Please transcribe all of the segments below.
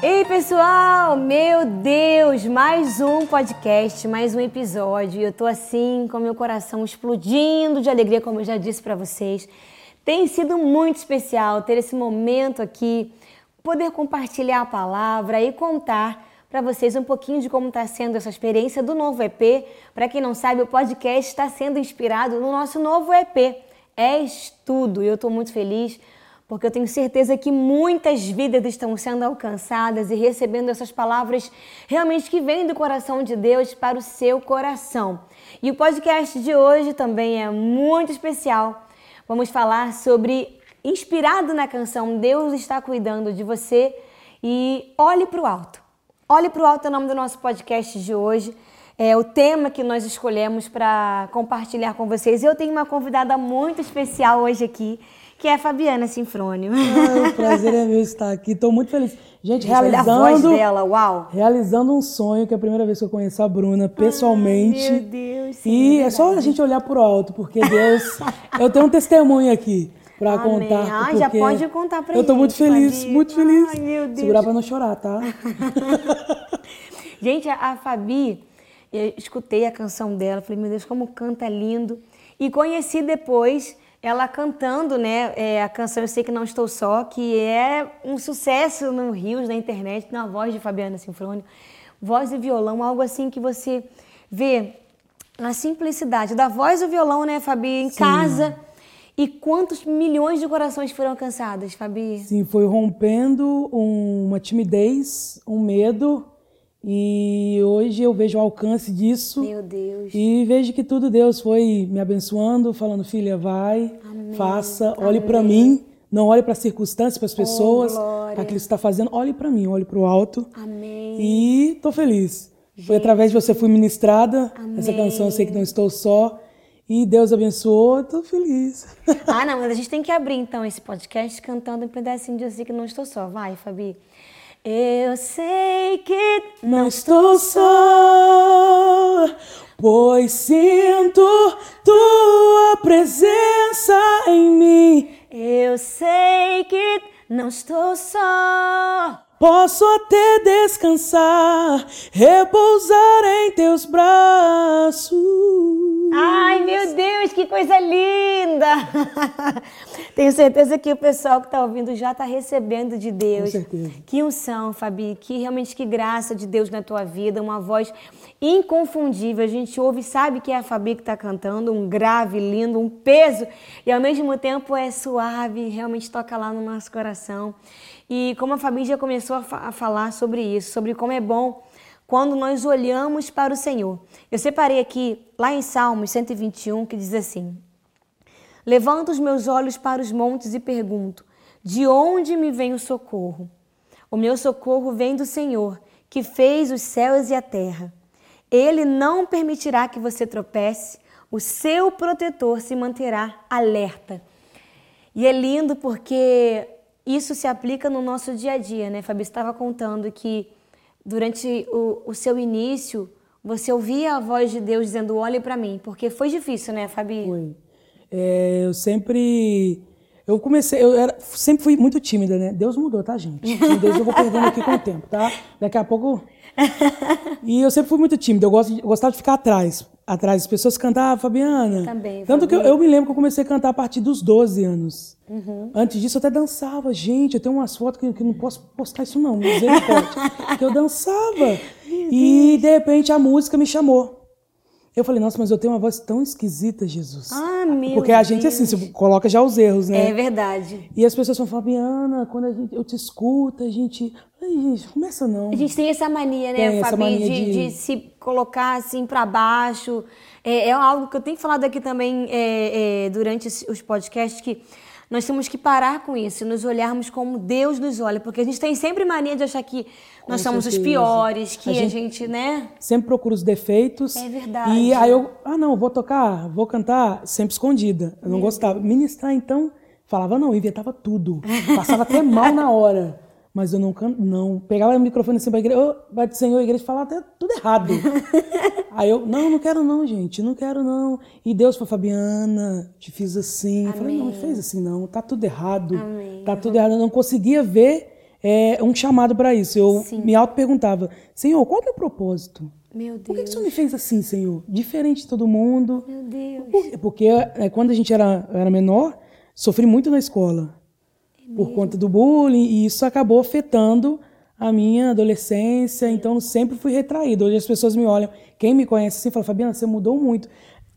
Ei, pessoal! Meu Deus, mais um podcast, mais um episódio. Eu tô assim com meu coração explodindo de alegria, como eu já disse para vocês. Tem sido muito especial ter esse momento aqui, poder compartilhar a palavra e contar para vocês um pouquinho de como está sendo essa experiência do novo EP. Para quem não sabe, o podcast está sendo inspirado no nosso novo EP. É estudo. E eu estou muito feliz porque eu tenho certeza que muitas vidas estão sendo alcançadas e recebendo essas palavras realmente que vêm do coração de Deus para o seu coração. E o podcast de hoje também é muito especial. Vamos falar sobre, inspirado na canção Deus está cuidando de você e olhe para o alto. Olhe para o alto é o nome do nosso podcast de hoje. É o tema que nós escolhemos para compartilhar com vocês. Eu tenho uma convidada muito especial hoje aqui que é a Fabiana Sinfrônio. Ah, o prazer é meu estar aqui. Estou muito feliz. Gente, realizando. a voz dela, uau! Realizando um sonho, que é a primeira vez que eu conheço a Bruna pessoalmente. Ai, meu Deus. Sim, e é, é só a gente olhar por alto, porque Deus. eu tenho um testemunho aqui para contar. Ah, já pode contar para Eu estou muito feliz, Fabi. muito feliz. Ai, meu Deus. Segurar para não chorar, tá? gente, a Fabi, eu escutei a canção dela, falei, meu Deus, como canta lindo. E conheci depois ela cantando, né, é, a canção Eu Sei Que Não Estou Só, que é um sucesso no Rios, na internet, na voz de Fabiana Sinfrônio, voz e violão, algo assim que você vê a simplicidade da voz e do violão, né, Fabi, em Sim. casa. E quantos milhões de corações foram alcançados, Fabi? Sim, foi rompendo um, uma timidez, um medo, e hoje eu vejo o alcance disso. Meu Deus. E vejo que tudo Deus foi me abençoando, falando, filha, vai, Amém. faça, olhe para mim. Não olhe para as circunstâncias, para as pessoas, oh, para aquilo que você está fazendo. Olhe para mim, olhe para o alto. Amém. E estou feliz. Gente. Foi através de você fui ministrada. Amém. Essa canção eu sei que não estou só. E Deus abençoou, estou feliz. Ah, não, mas a gente tem que abrir então esse podcast cantando um pedacinho de Eu sei que não estou só. Vai, Fabi. Eu sei que não estou só, pois sinto tua presença em mim. Eu sei que não estou só. Posso até descansar, repousar em teus braços. Ai, meu Deus, que coisa linda! Tenho certeza que o pessoal que está ouvindo já está recebendo de Deus. Com certeza. Que unção, Fabi, que realmente que graça de Deus na tua vida, uma voz inconfundível. A gente ouve e sabe que é a Fabi que está cantando, um grave lindo, um peso, e ao mesmo tempo é suave, realmente toca lá no nosso coração. E como a Fabi já começou a, fa a falar sobre isso, sobre como é bom quando nós olhamos para o Senhor. Eu separei aqui, lá em Salmos 121, que diz assim: Levanto os meus olhos para os montes e pergunto: De onde me vem o socorro? O meu socorro vem do Senhor, que fez os céus e a terra. Ele não permitirá que você tropece, o seu protetor se manterá alerta. E é lindo porque isso se aplica no nosso dia a dia, né? Fabi estava contando que durante o, o seu início você ouvia a voz de Deus dizendo: olhe para mim, porque foi difícil, né, Fabi? Foi. É, eu sempre. Eu comecei, eu era, sempre fui muito tímida, né? Deus mudou, tá, gente? Deus eu vou perdendo aqui com o tempo, tá? Daqui a pouco. E eu sempre fui muito tímida, eu, gosto, eu gostava de ficar atrás atrás. As pessoas cantavam, Fabiana. Também. Tanto que eu, eu, me lembro que eu comecei a cantar a partir dos 12 anos. Uhum. Antes disso, eu até dançava. Gente, eu tenho umas fotos que, que não posso postar isso, não. Misericórdia. que eu dançava. E, de repente, a música me chamou. Eu falei, nossa, mas eu tenho uma voz tão esquisita, Jesus. Ah, meu Porque a gente, assim, você coloca já os erros, né? É verdade. E as pessoas falam, Fabiana, quando a gente, eu te escuto, a gente. Ai, gente, começa não. A gente tem essa mania, né, tem Fabi, mania de, de... de, se colocar assim para baixo. É, é, algo que eu tenho falado aqui também é, é, durante os podcasts que nós temos que parar com isso, nos olharmos como Deus nos olha, porque a gente tem sempre mania de achar que com nós somos certeza. os piores, que a gente, a gente, né? Sempre procura os defeitos. É verdade. E aí eu, ah, não, vou tocar, vou cantar, sempre escondida. Eu não gostava. Ministrar, então, falava não, inventava tudo. Passava até mal na hora. Mas eu não canto, não. Pegava o microfone assim pra igreja, oh, do Senhor, a igreja falava até tudo errado. Aí eu, não, não quero não, gente, não quero não. E Deus falou, Fabiana, te fiz assim. Eu falei, não, me fez assim não, tá tudo errado. Amém. Tá tudo errado. Eu não conseguia ver é, um chamado para isso. Eu Sim. me auto-perguntava, Senhor, qual é o meu propósito? Meu Por que, que o Deus. Senhor me fez assim, Senhor? Diferente de todo mundo. Meu Deus. Por- Porque é, quando a gente era, era menor, sofri muito na escola. Por conta do bullying, e isso acabou afetando a minha adolescência, então sempre fui retraído. Hoje as pessoas me olham, quem me conhece assim, fala, Fabiana, você mudou muito.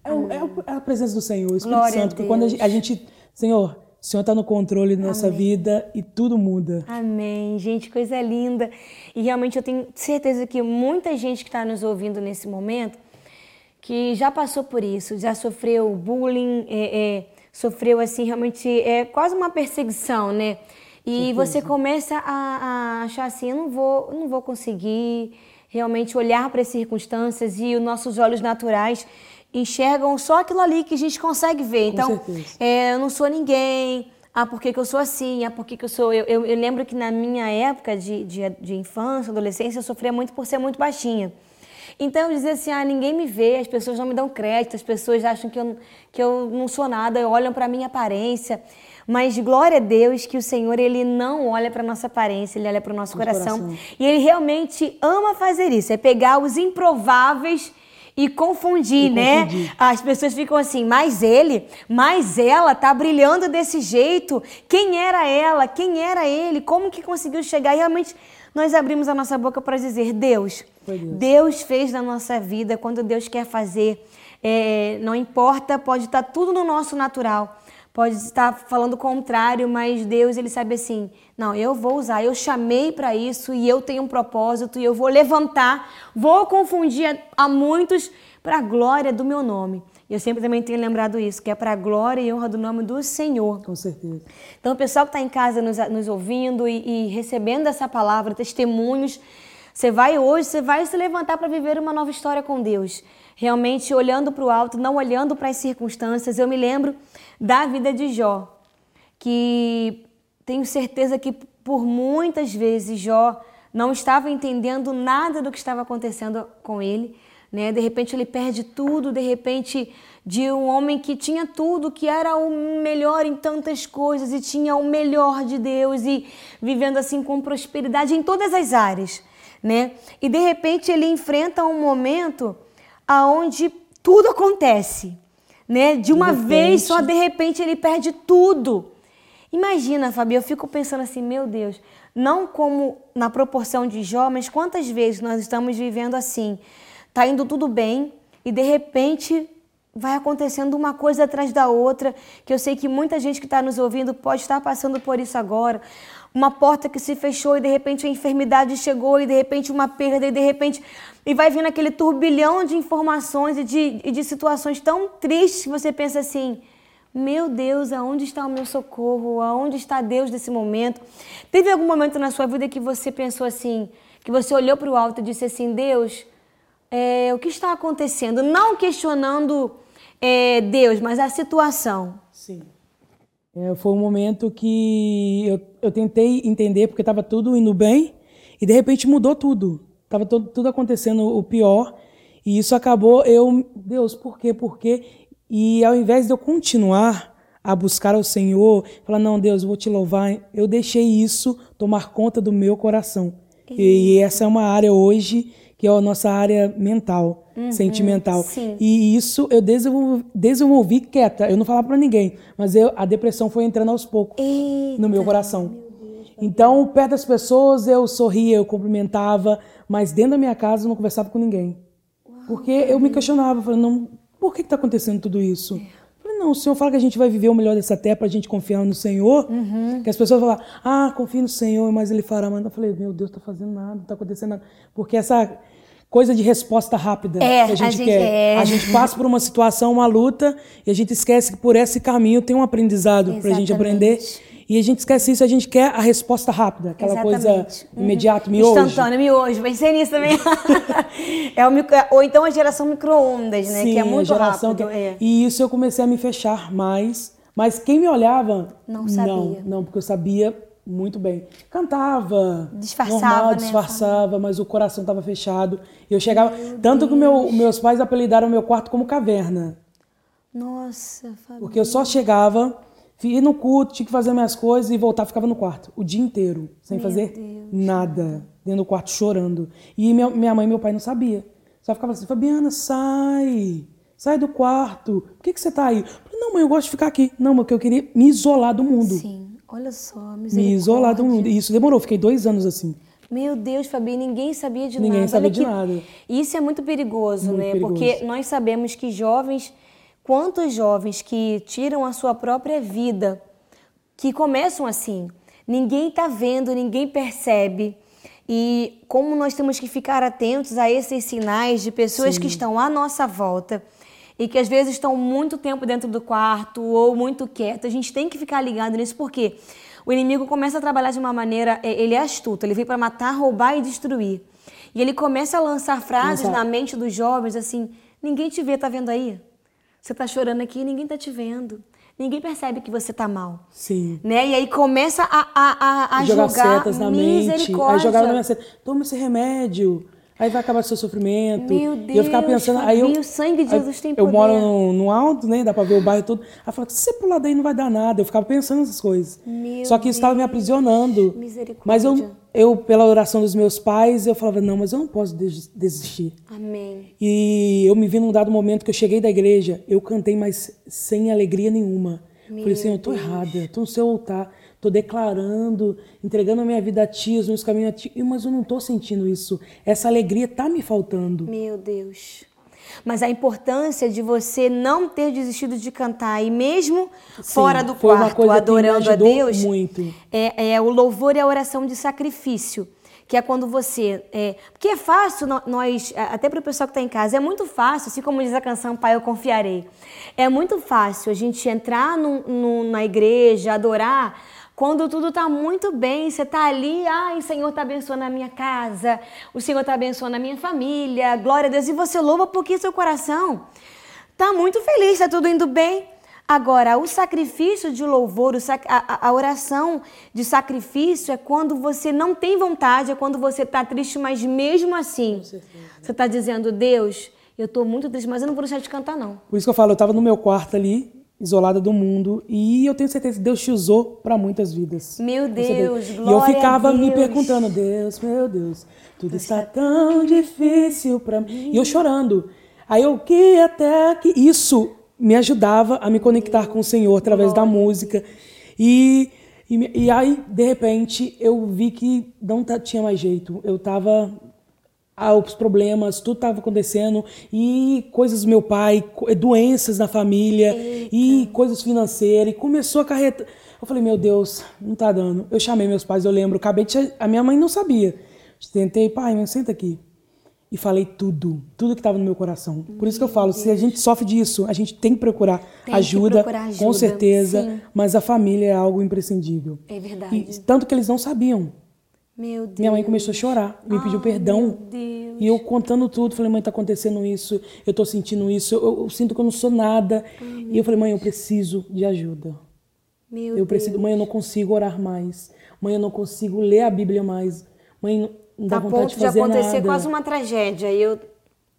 É, o- é é a presença do Senhor, o Espírito Glória Santo, porque quando a Deus. gente, a gente- Senhor, o Senhor está no controle da nossa vida e tudo muda. Amém, gente, coisa linda. E realmente eu tenho certeza que muita gente que está nos ouvindo nesse momento, que já passou por isso, já sofreu bullying, é, é, sofreu assim realmente é quase uma perseguição, né? E você começa a, a achar assim, eu não vou, eu não vou conseguir realmente olhar para as circunstâncias e os nossos olhos naturais enxergam só aquilo ali que a gente consegue ver. Então, é, eu não sou ninguém. Ah, por que, que eu sou assim? Ah, por que, que eu sou. Eu, eu, eu lembro que na minha época de, de, de infância, adolescência, eu sofria muito por ser muito baixinha. Então eu dizia assim: ah, ninguém me vê, as pessoas não me dão crédito, as pessoas acham que eu, que eu não sou nada, olham para minha aparência. Mas glória a Deus que o Senhor ele não olha para nossa aparência, ele olha para o nosso coração. coração. E ele realmente ama fazer isso, é pegar os improváveis e confundir, E né? confundir. As pessoas ficam assim, mas ele, mas ela tá brilhando desse jeito. Quem era ela? Quem era ele? Como que conseguiu chegar? E realmente nós abrimos a nossa boca para dizer, Deus, Deus. Fez na nossa vida quando Deus quer fazer. É, não importa, pode estar tudo no nosso natural. Pode estar falando o contrário, mas Deus, ele sabe assim: não, eu vou usar, eu chamei para isso e eu tenho um propósito e eu vou levantar, vou confundir a, a muitos para a glória do meu nome. E eu sempre também tenho lembrado isso, que é para a glória e honra do nome do Senhor. Com certeza. Então, o pessoal que está em casa nos, nos ouvindo e, e recebendo essa palavra, testemunhos, você vai hoje, você vai se levantar para viver uma nova história com Deus. Realmente olhando para o alto, não olhando para as circunstâncias. Eu me lembro da vida de Jó, que tenho certeza que por muitas vezes Jó não estava entendendo nada do que estava acontecendo com ele, né? De repente ele perde tudo, de repente de um homem que tinha tudo, que era o melhor em tantas coisas e tinha o melhor de Deus e vivendo assim com prosperidade em todas as áreas, né? E de repente ele enfrenta um momento aonde tudo acontece, né? De uma repente. vez só, de repente ele perde tudo. Imagina, Fabi, eu fico pensando assim, meu Deus, não como na proporção de Jó, mas quantas vezes nós estamos vivendo assim? Tá indo tudo bem e de repente vai acontecendo uma coisa atrás da outra, que eu sei que muita gente que está nos ouvindo pode estar passando por isso agora. Uma porta que se fechou e de repente a enfermidade chegou e de repente uma perda e de repente e vai vindo aquele turbilhão de informações e de, e de situações tão tristes que você pensa assim, meu Deus, aonde está o meu socorro? Aonde está Deus nesse momento? Teve algum momento na sua vida que você pensou assim, que você olhou para o alto e disse assim, Deus, é, o que está acontecendo? Não questionando é, Deus, mas a situação. Sim. É, foi um momento que eu, eu tentei entender, porque estava tudo indo bem, e de repente mudou tudo. Estava tudo, acontecendo o pior, e isso acabou eu, Deus, por quê, por quê? E ao invés de eu continuar a buscar ao Senhor, falar, não, Deus, eu vou te louvar, eu deixei isso tomar conta do meu coração. E, e essa é uma área hoje que é a nossa área mental, sentimental. sim. E isso eu desenvolvi, desenvolvi quieta. Eu não falava pra ninguém, mas eu, a depressão foi entrando aos poucos Eita, no meu coração. Então, perto das pessoas, eu sorria, eu cumprimentava, mas dentro da minha casa eu não conversava com ninguém. Porque eu me questionava, falando, não, por que está acontecendo tudo isso? Eu Falei, não, o Senhor fala que a gente vai viver o melhor dessa terra para a gente confiar no Senhor. Que as pessoas falam, ah, confio no Senhor, mas Ele fará. Mas eu falei, meu Deus, está fazendo nada, não está acontecendo nada. Porque essa coisa de resposta rápida É, que a a gente gente- quer. é. A gente passa por uma situação, uma luta, e a gente esquece que por esse caminho tem um aprendizado para a gente aprender. E a gente esquece isso, a gente quer a resposta rápida, aquela coisa Exatamente. Uhum. imediata, miojo. Instantâneo, miojo. Pensei nisso também. é o micro, ou então a geração micro-ondas, né? Sim, que é a muito geração rápido. que- é. E isso eu comecei a me fechar mais. Mas quem me olhava. Não sabia. Não, não, porque eu sabia muito bem. Cantava. Disfarçava, normal, né? disfarçava, mas o coração estava fechado. E eu chegava. tanto que meu, meus pais apelidaram meu quarto como caverna. Nossa, Fabi. Porque eu só chegava, ia no culto, tinha que fazer minhas coisas e voltar, ficava no quarto o dia inteiro, sem Meu fazer Deus. nada, dentro do quarto chorando. E minha, minha mãe e meu pai não sabia. Só ficava assim, Fabiana, sai, sai do quarto. Por que, que você tá aí? Eu falei, não, mãe, eu gosto de ficar aqui. Não, porque eu queria me isolar do mundo. Sim, olha só, Me isolar do mundo. Isso demorou, fiquei dois anos assim. Meu Deus, Fabi, ninguém sabia de Ninguém nada. sabia Olha de que- nada. Isso é muito perigoso, Muito né? perigoso. Porque nós sabemos que jovens, quantos jovens que tiram a sua própria vida, que começam assim, ninguém está vendo, ninguém percebe. E como nós temos que ficar atentos a esses sinais de pessoas que estão à nossa volta e que às vezes estão muito tempo dentro do quarto ou muito quieto, a gente tem que ficar ligado nisso porque o inimigo começa a trabalhar de uma maneira, é, ele é astuto, ele veio para matar, roubar e destruir. E ele começa a lançar frases Lançar. na mente dos jovens assim: ninguém te vê, tá vendo aí? Você tá chorando aqui, ninguém tá te vendo. Ninguém percebe que você tá mal. Sim. Né? E aí começa a, a, a, a jogar jogar setas na mente. Misericórdia. jogava na minha seta. Toma esse remédio. Aí vai acabar seu sofrimento. Meu e eu ficava Deus, pensando. aí eu, o sangue de Jesus tem Eu poder. moro no, no alto, né? Dá pra ver o bairro todo. Aí eu falava, se você pular daí não vai dar nada. Eu ficava pensando nessas coisas. Meu Só que isso estava me aprisionando. Misericórdia. Mas eu, eu, pela oração dos meus pais, eu falava, não, mas eu não posso des- desistir. Amém. E eu me vi num dado momento que eu cheguei da igreja, eu cantei, mas sem alegria nenhuma. Falei assim, eu tô errada, tô no seu altar, tô declarando, entregando a minha vida a ti, os meus caminhos a ti, mas eu não tô sentindo isso. Essa alegria tá me faltando. Meu Deus. Mas a importância de você não ter desistido de cantar e mesmo fora do quarto, adorando a Deus, muito. É, é o louvor e a oração de sacrifício. Que é quando você. É, porque é fácil no- nós, até para o pessoal que está em casa, é muito fácil, assim como diz a canção Pai, eu confiarei. É muito fácil a gente entrar num- num- na igreja, adorar, quando tudo está muito bem, você está ali, ai, o Senhor está abençoando a minha casa, o Senhor está abençoando a minha família, glória a Deus, e você louva porque seu coração está muito feliz, está tudo indo bem. Agora, o sacrifício de louvor, sac- a, oração de sacrifício é quando você não tem vontade, é quando você está triste, mas mesmo assim, você está dizendo, Deus, eu estou muito triste, mas eu não vou deixar de cantar, não. Por isso que eu falo, eu tava no meu quarto ali, isolada do mundo, e eu tenho certeza que Deus te usou para muitas vidas. Meu. Deus, E eu glória ficava me Deus. perguntando, Deus, meu Deus, tudo está tão difícil para mim. E eu chorando. Aí eu que até que isso me ajudava a me conectar com o Senhor através da música. E, e, e aí, de repente, eu vi que não tinha mais jeito. Eu tava ah, os problemas, tudo estava acontecendo e coisas do meu pai, co- doenças na família e coisas financeiras e começou a carreta. Eu falei, meu Deus, não tá dando. Eu chamei meus pais, eu lembro, acabei de... a minha mãe não sabia. Tentei, pai, senta aqui. E falei tudo, tudo que estava no meu coração. Por isso que eu falo, se a gente sofre disso, a gente tem que procurar, que ajuda, procurar com ajuda, certeza, sim. mas a família é algo imprescindível. É verdade. E, tanto que eles não sabiam. Meu Deus. Minha mãe começou a chorar, me pediu perdão. Deus. E eu contando tudo, falei, mãe, tá acontecendo isso, eu tô sentindo isso, eu, eu sinto que eu não sou nada. e eu falei, mãe, eu preciso de ajuda. Meu Eu preciso, mãe, eu não consigo orar mais. Mãe, eu não consigo ler a Bíblia mais. Mãe, não- dá a vontade ponto de de fazer acontecer nada. quase uma tragédia. E eu,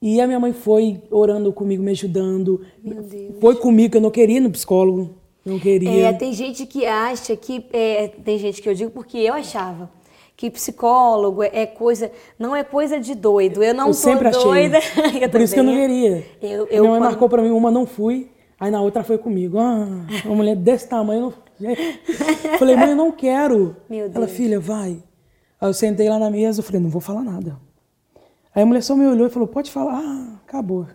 E a minha mãe foi orando comigo, me ajudando. Deus. Foi comigo, que eu não queria ir no psicólogo. Não queria. É, tem gente que acha que. é, tem gente que eu digo porque eu achava que psicólogo é coisa. Não é coisa de doido. Eu não eu sempre achei. doida. Eu Por isso que eu não queria. Eu- eu minha mãe quando- marcou pra mim, uma não fui, aí na outra foi comigo. Ah, uma mulher desse tamanho. Eu não... falei, mãe, eu não quero. Meu Ela, Deus. filha, vai. Aí eu sentei lá na mesa, eu falei, não vou falar nada. Aí a mulher só me olhou e falou, pode falar. Ah, acabou.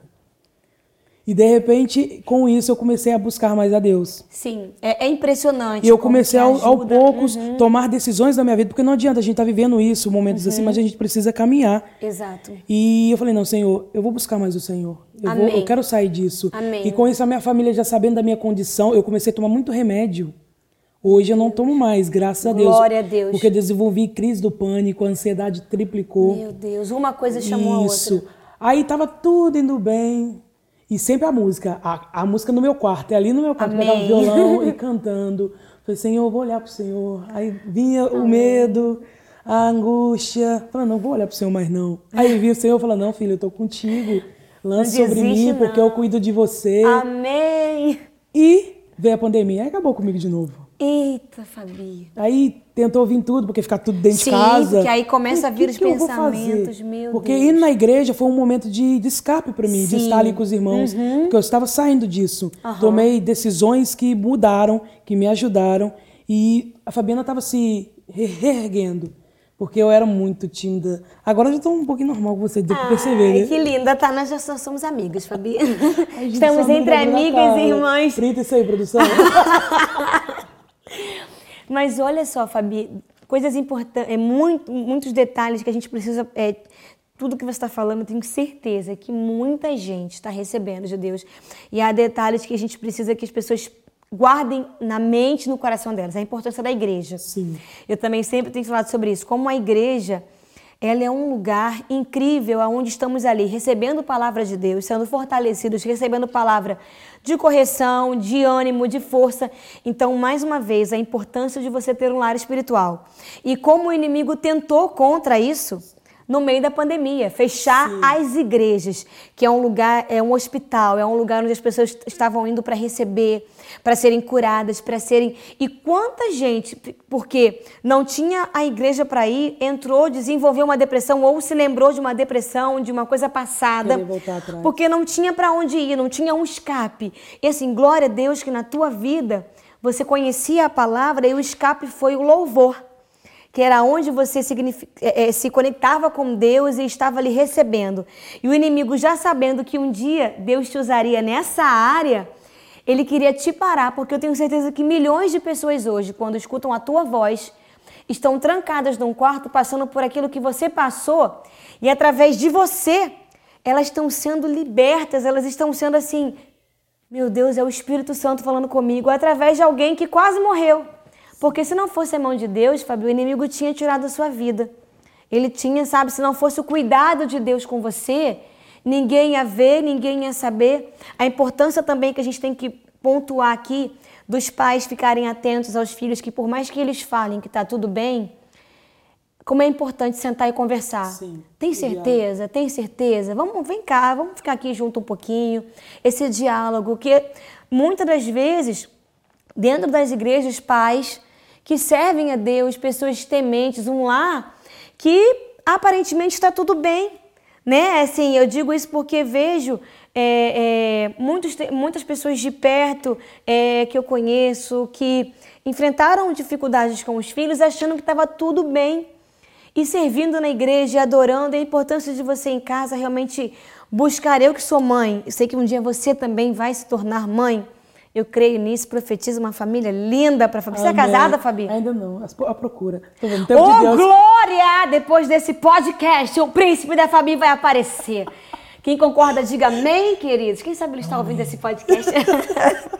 E de repente, com isso, eu comecei a buscar mais a Deus. Sim, é, é impressionante. E eu comecei ao, ao poucos Uhum. tomar decisões na minha vida, porque não adianta a gente estar vivendo isso, momentos assim, mas a gente precisa caminhar. Exato. E eu falei, não, Senhor, eu vou buscar mais o Senhor. Eu, vou, eu quero sair disso. Amém. E com isso, a minha família já sabendo da minha condição, eu comecei a tomar muito remédio. Hoje eu não tomo mais, graças a Deus. Glória a Deus. Porque eu desenvolvi crise do pânico, a ansiedade triplicou. Meu Deus, uma coisa chamou Isso. a outra. Aí tava tudo indo bem. E sempre a música, a, a música no meu quarto, é ali no meu quarto, Amém. pegava o violão e cantando. Falei, Senhor, eu vou olhar pro Senhor. Aí vinha o medo, a angústia. Falei, não vou olhar pro Senhor mais não. Aí vinha o Senhor e falou, não, filho, eu tô contigo. Lança sobre mim, porque não. eu cuido de você. Amém. E Veio a pandemia, aí acabou comigo de novo. Eita, Fabi. Aí tentou vir tudo, porque ficar tudo dentro Sim, de casa. porque aí começa a vir que os que pensamentos, meu Porque Deus. ir na igreja foi um momento de, de escape para mim, de Sim. Uhum. estar ali com os irmãos. Porque eu estava saindo disso. Tomei decisões que mudaram, que me ajudaram. E a Fabiana estava se re- reerguendo. Porque eu era muito tímida. Agora eu já estou um pouquinho normal com você, deu pra perceber, né? que linda, tá? Nós já somos amigas, Fabi. Ai, gente, Estamos entre amigas e irmãs. Printa isso aí, produção. Mas olha só, Fabi, coisas importantes, é muito, muitos detalhes que a gente precisa. É, tudo que você está falando, eu tenho certeza que muita gente está recebendo de Deus. E há detalhes que a gente precisa que as pessoas guardem na mente e no coração delas. A importância da igreja. Sim. Eu também sempre tenho falado sobre isso. Como a igreja, ela é um lugar incrível onde estamos ali recebendo palavra de Deus, sendo fortalecidos, recebendo palavra de correção, de ânimo, de força. Então, mais uma vez, a importância de você ter um lar espiritual. E como o inimigo tentou contra isso, no meio da pandemia, fechar as igrejas, que é um lugar, é um hospital, é um lugar onde as pessoas estavam indo para receber, para serem curadas, para serem. E quanta gente, porque não tinha a igreja para ir, entrou, desenvolveu uma depressão ou se lembrou de uma depressão, de uma coisa passada, porque não tinha para onde ir, não tinha um escape. E assim, glória a Deus que na tua vida você conhecia a palavra e o escape foi o louvor que era onde você eh, eh, se conectava com Deus e estava ali recebendo. E o inimigo, já sabendo que um dia Deus te usaria nessa área, ele queria te parar, porque eu tenho certeza que milhões de pessoas hoje, quando escutam a tua voz, estão trancadas num quarto, passando por aquilo que você passou, e através de você, elas estão sendo libertas, elas estão sendo assim. Meu Deus, é o Espírito Santo falando comigo, através de alguém que quase morreu. Porque se não fosse a mão de Deus, Fábio, o inimigo tinha tirado a sua vida. Ele tinha, sabe, se não fosse o cuidado de Deus com você, ninguém ia ver, ninguém ia saber. A importância também que a gente tem que pontuar aqui dos pais ficarem atentos aos filhos, que por mais que eles falem que está tudo bem, como é importante sentar e conversar. Sim, Tem diálogo. certeza? Tem certeza? Vamos, vem cá, vamos ficar aqui junto um pouquinho. Esse diálogo que muitas das vezes dentro das igrejas pais que servem a Deus, pessoas tementes, um lar que aparentemente está tudo bem, né? Assim, eu digo isso porque vejo é, é, muitos, muitas pessoas de perto é, que eu conheço que enfrentaram dificuldades com os filhos achando que estava tudo bem e servindo na igreja, adorando, e a importância de você em casa realmente buscar. Eu que sou mãe, eu sei que um dia você também vai se tornar mãe. Eu creio nisso, profetizo uma família linda para Fabi. Você é Amém. casada, Fabi? Ainda não, a procura. Tô vendo, Ô, tempo de Deus. Glória! Depois desse podcast, o príncipe da Fabi vai aparecer. Quem concorda, diga amém, queridos. Quem sabe ele está ouvindo esse podcast?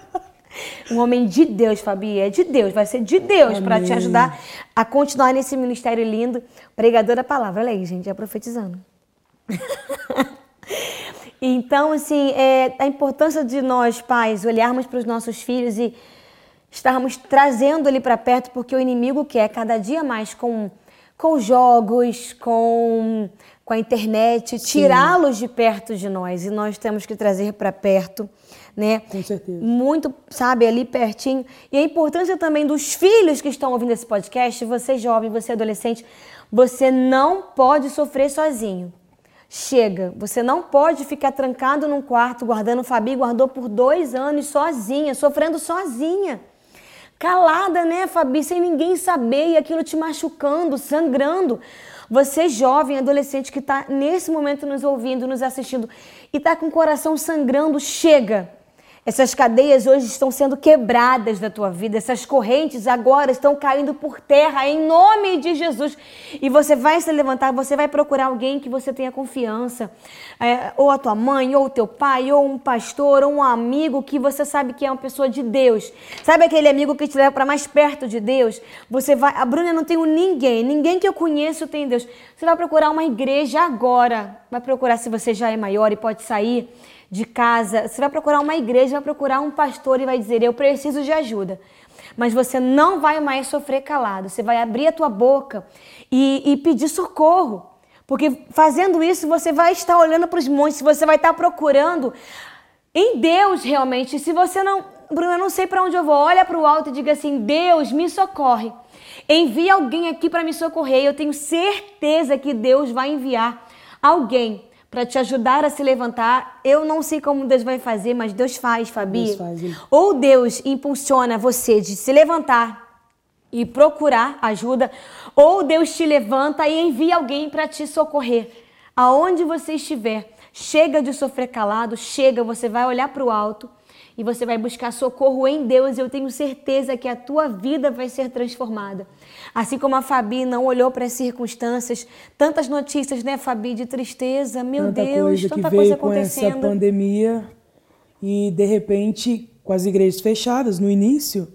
um homem de Deus, Fabi. É de Deus, vai ser de Deus para te Amém. ajudar a continuar nesse ministério lindo. Pregador da palavra. Olha aí, gente, já profetizando. Então, assim, é, a importância de nós, pais, olharmos para os nossos filhos e estarmos trazendo ele para perto, porque o inimigo quer cada dia mais com, com jogos, com, com a internet, tirá-los de perto de nós. E nós temos que trazer para perto, né? Com certeza. Muito, sabe, ali pertinho. E a importância também dos filhos que estão ouvindo esse podcast, você jovem, você adolescente, você não pode sofrer sozinho. Chega, você não pode ficar trancado num quarto, guardando. Fabi guardou por dois anos sozinha, sofrendo sozinha. Calada, né, Fabi, sem ninguém saber e aquilo te machucando, sangrando. Você, jovem, adolescente que está nesse momento nos ouvindo, nos assistindo e está com o coração sangrando, chega. Essas cadeias hoje estão sendo quebradas da tua vida, essas correntes agora estão caindo por terra em nome de Jesus. E você vai se levantar, você vai procurar alguém que você tenha confiança, é, ou a tua mãe, ou o teu pai, ou um pastor, ou um amigo que você sabe que é uma pessoa de Deus. Sabe aquele amigo que te leva para mais perto de Deus? Você vai, a Bruna não tem ninguém, ninguém que eu conheço tem Deus. Você vai procurar uma igreja agora, vai procurar se você já é maior e pode sair de casa, você vai procurar uma igreja, vai procurar um pastor e vai dizer: Eu preciso de ajuda. Mas você não vai mais sofrer calado. Você vai abrir a tua boca e, e pedir socorro. Porque fazendo isso, você vai estar olhando para os montes, você vai estar procurando em Deus realmente. Se você não, Bruno, eu não sei para onde eu vou. Olha para o alto e diga assim: Deus, me socorre. Envia alguém aqui para me socorrer. Eu tenho certeza que Deus vai enviar alguém para te ajudar a se levantar. Eu não sei como Deus vai fazer, mas Deus faz, Fabi. Deus faz, hein? Ou Deus impulsiona você de se levantar e procurar ajuda, ou Deus te levanta e envia alguém para te socorrer. Aonde você estiver, chega de sofrer calado, chega, você vai olhar para o alto e você vai buscar socorro em Deus. Eu tenho certeza que a tua vida vai ser transformada. Assim como a Fabi não olhou para as circunstâncias, tantas notícias, né, Fabi, de tristeza, meu tanta Deus, coisa tanta que coisa veio com essa acontecendo. pandemia e de repente com as igrejas fechadas no início,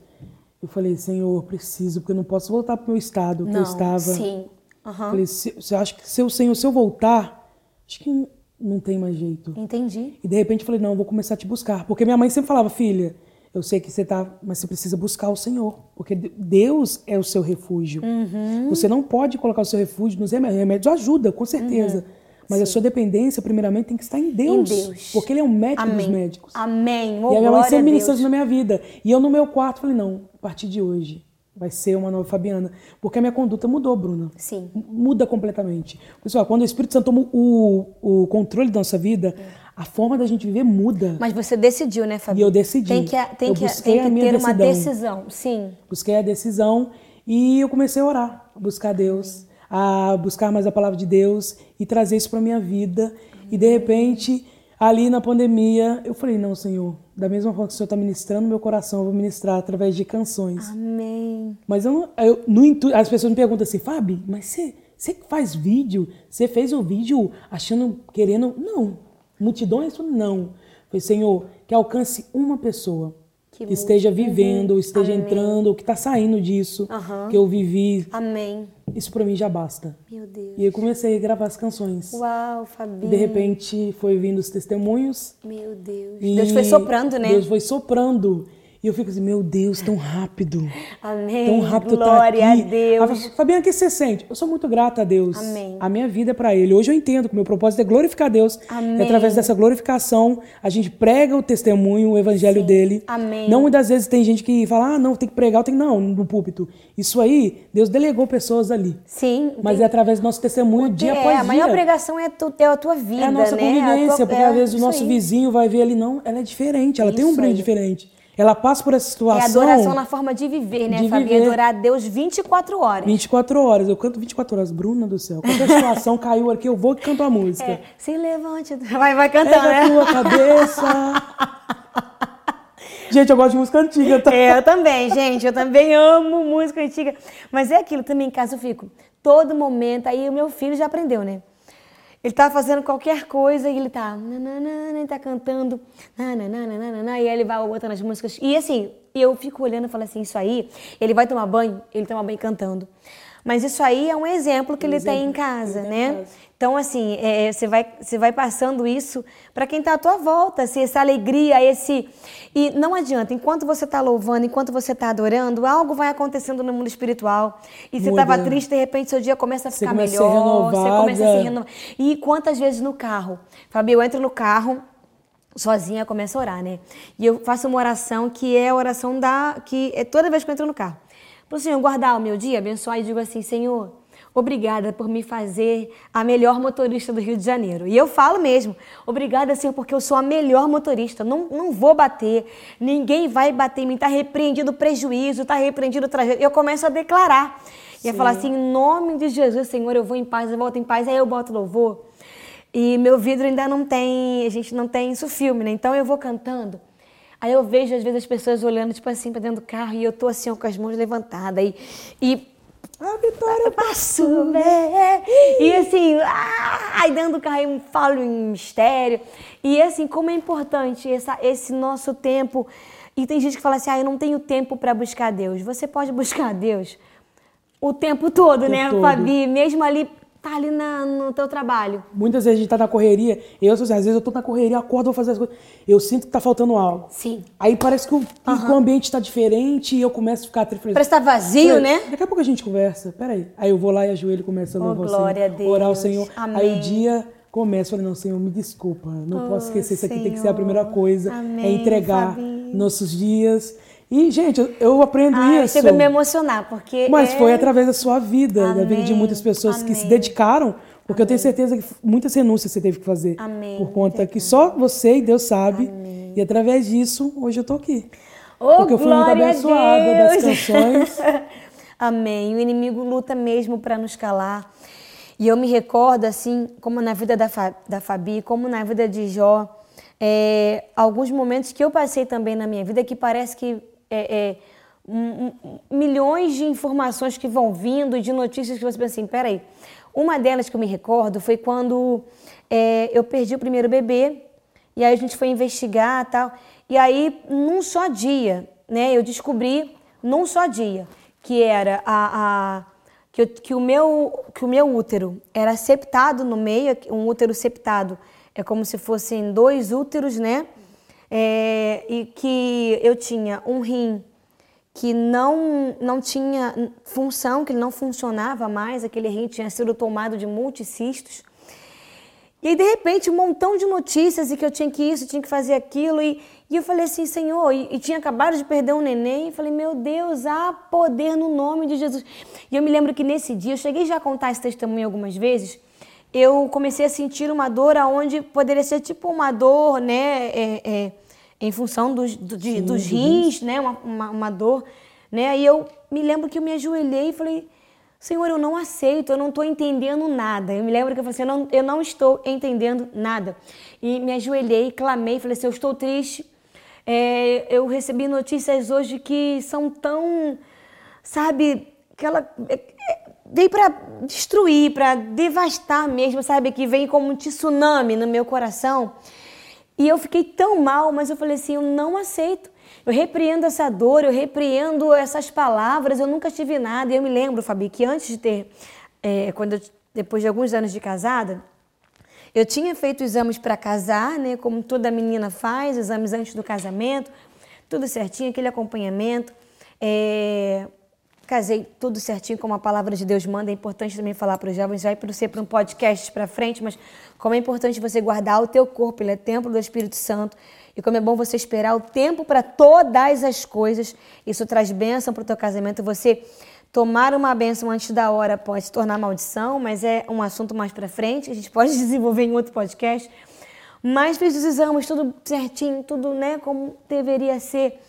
eu falei, Senhor, preciso porque eu não posso voltar para o meu estado que eu Não, estava. sim. Aham. Falei, se, se eu acho que se eu, Senhor, se eu voltar, acho que não tem mais jeito. Entendi. E de repente eu falei, não, eu vou começar a te buscar. Porque minha mãe sempre falava, filha, eu sei que você tá, mas você precisa buscar o Senhor. Porque de- Deus é o seu refúgio. Uhum. Você não pode colocar o seu refúgio nos remédios. Remédios ajuda, com certeza. Mas a sua dependência, primeiramente, tem que estar em Deus. Uhum. Em Deus. Porque Ele é o médico dos Amém. médicos. Amém. Oh, e a minha mãe sempre ministrou isso na minha vida. E eu no meu quarto falei, não, a partir de hoje vai ser uma nova Fabiana. Porque a minha conduta mudou, Bruna. Sim. Muda completamente. Pessoal, quando o Espírito Santo toma o, o controle da nossa vida, a forma da gente viver muda. Mas você decidiu, né, Fabi? E eu decidi. Tem que, tem que, tem que ter uma decisão. decisão. Sim. Busquei a decisão e eu comecei a orar, a buscar Deus, a buscar mais a palavra de Deus e trazer isso para minha vida. E de repente, ali na pandemia, eu falei: Não, Senhor, da mesma forma que o Senhor está ministrando meu coração, eu vou ministrar através de canções. Amém. Mas eu, não- eu no intu- as pessoas me perguntam assim, Fábio, mas você, você faz vídeo, você fez o vídeo achando, querendo. Não. Multidões, não. Falei, Senhor, que alcance uma pessoa Que que, esteja vivendo, ou esteja Amém. entrando, ou que está saindo disso Aham. que eu vivi. Amém. Isso para mim já basta. Meu Deus. E eu comecei a gravar as canções. Uau, Fabi. E de repente foi vindo os testemunhos. Meu Deus. Deus foi soprando, né? Deus foi soprando. E eu fico assim, meu Deus, tão rápido. Amém. Tão rápido Glória eu a estar aqui. Deus. Ela fala, Fabiana, o que você sente? Eu sou muito grata a Deus. Amém. A minha vida é para Ele. Hoje eu entendo que o meu propósito é glorificar Deus. Amém. E através dessa glorificação, a gente prega o testemunho, o evangelho Sim. dele. Amém. Não muitas vezes tem gente que fala, ah, não, tem que pregar, eu tenho Não, no púlpito. Isso aí, Deus delegou pessoas ali. Sim. Mas é através do nosso testemunho, dia é, após a dia. maior pregação é, tu, é a tua vida, É a nossa né? convivência, A tua- porque é, às vezes o isso nosso aí. vizinho vai ver ali, não, ela é diferente, ela tem um Isso brilho aí. diferente. Ela passa por essa É situação. adoração na forma de viver, né, de Fabi? Adorar a Deus 24 horas. 24 horas, eu canto 24 horas. Bruna do céu, qualquer situação caiu aqui, eu vou e canto a música. É, se levante. Vai, vai Pega cantando, a né? tua cabeça. Gente, eu gosto de música antiga, tá? É, eu também, gente. Eu também amo música antiga. Mas é aquilo também em casa eu fico. Todo momento. Aí o meu filho já aprendeu, né? Ele tá fazendo qualquer coisa e ele tá. nananana, Ele tá cantando. nananana, E aí ele vai botando as músicas. E assim, eu fico olhando e falo assim: isso aí, ele vai tomar banho, ele toma banho cantando. Mas isso aí é um exemplo que ele tem em casa, né? Então, assim, é, você, vai, você vai passando isso para quem está à tua volta, assim, essa alegria, esse. E não adianta, enquanto você está louvando, enquanto você está adorando, algo vai acontecendo no mundo espiritual. E você estava triste, de repente seu dia começa a Você ficar começa a ser melhor, você começa a se renovar. E quantas vezes no carro? Fabi, eu entro no carro, sozinha, começo a orar, né? E eu faço uma oração que é a oração da. que é toda vez que eu entro no carro. Para o Senhor guardar o meu dia, abençoar e digo assim, Senhor, obrigada por me fazer a melhor motorista do Rio de Janeiro. E eu falo mesmo, obrigada, Senhor, porque eu sou a melhor motorista. Não, não vou bater, ninguém vai bater em mim. Está repreendido o prejuízo, está repreendido o trajeto. Eu começo a declarar. E a falar assim, em nome de Jesus, Senhor, eu vou em paz, eu volto em paz. Aí eu boto louvor. E meu vidro ainda não tem, a gente não tem isso filme, né? Então eu vou cantando. Aí eu vejo às vezes as pessoas olhando tipo assim para dentro do carro e eu tô assim ó, com as mãos levantadas e, e A vitória eu passo ver. E assim, ah, aí dentro do carro eu falo em mistério. E assim, como é importante essa, esse nosso tempo. E tem gente que fala assim: ah, eu não tenho tempo para buscar Deus. Você pode buscar Deus o tempo todo, né, todo. Fabi? Mesmo ali, tá ali na, no teu trabalho. Muitas vezes a gente tá na correria, eu, às vezes eu tô na correria, acordo, vou fazer as coisas, eu sinto que tá faltando algo. Sim. Aí parece que o, que o ambiente tá diferente e eu começo a ficar triste. Parece que tá vazio, né? Daqui a pouco a gente conversa, peraí. Aí eu vou lá e ajoelho a Oh, louvar glória a Senhor, orar ao Deus. Senhor. Aí Amém. o dia começa, falei, não, Senhor, me desculpa, não Oh, posso esquecer, isso aqui tem que ser a primeira coisa, é Amém, entregar. Fabi. nossos dias. E, gente, eu, eu aprendo Ai, isso. chega a me emocionar, porque. Mas é... foi através da sua vida, da vida de Amém, muitas pessoas que se amém. dedicaram, porque eu tenho certeza que muitas renúncias você teve que fazer. Amém, Por conta que só você e Deus sabe. E através disso, hoje eu tô aqui. Oh, porque eu fui muito abençoada das canções. Amém. O inimigo luta mesmo para nos calar. E eu me recordo, assim, como na vida da, Fa- da Fabi, como na vida de Jó, é, alguns momentos que eu passei também na minha vida que parece que é, é, milhões de informações que vão vindo, de notícias que você pensa assim, peraí. Uma delas que eu me recordo foi quando é, eu perdi o primeiro bebê, e aí a gente foi investigar tal. E aí, num só dia, né, eu descobri, num só dia, que era a, a- que, que o meu, que o meu útero era septado no meio, um útero septado é como se fossem dois úteros, né? É, e que eu tinha um rim que não, não tinha função, que ele não funcionava mais, aquele rim tinha sido tomado de multicistos. E aí, de repente, um montão de notícias e que eu tinha que isso, tinha que fazer aquilo. E, e eu falei assim, Senhor, e, e tinha acabado de perder um neném. E falei, meu Deus, há poder no nome de Jesus. E eu me lembro que nesse dia, eu cheguei já a contar esse testemunho algumas vezes, eu comecei a sentir uma dor aonde poderia ser tipo uma dor, né, é, é, em função dos, do- de- dos rins, né, uma, uma, uma dor, né. E eu me lembro que eu me ajoelhei e falei, Senhor, eu não aceito, eu não estou entendendo nada. Eu me lembro que eu falei assim, eu não, eu não estou entendendo nada. E me ajoelhei, clamei, falei assim, eu estou triste. É, eu recebi notícias hoje que são tão, sabe, aquela é, é, veio para destruir, para devastar mesmo, sabe, que vem como um tsunami no meu coração. E eu fiquei tão mal, mas eu falei assim, eu não aceito. Eu repreendo essa dor, eu repreendo essas palavras, eu nunca tive nada. E eu me lembro, Fabi, que antes de ter, é, quando eu- depois de alguns anos de casada, eu tinha feito exames para casar, né, como toda menina faz, exames antes do casamento, tudo certinho, aquele acompanhamento. É, casei tudo certinho como a palavra de Deus manda. É importante também falar para os jovens, vai ser para um podcast para frente, mas como é importante você guardar o teu corpo, ele é templo do Espírito Santo. E como é bom você esperar o tempo para todas as coisas. Isso traz bênção para o teu casamento. Você tomar uma bênção antes da hora pode se tornar maldição, mas é um assunto mais para frente. A gente pode desenvolver em outro podcast. Mas fiz os exames, tudo certinho, tudo né, como deveria ser.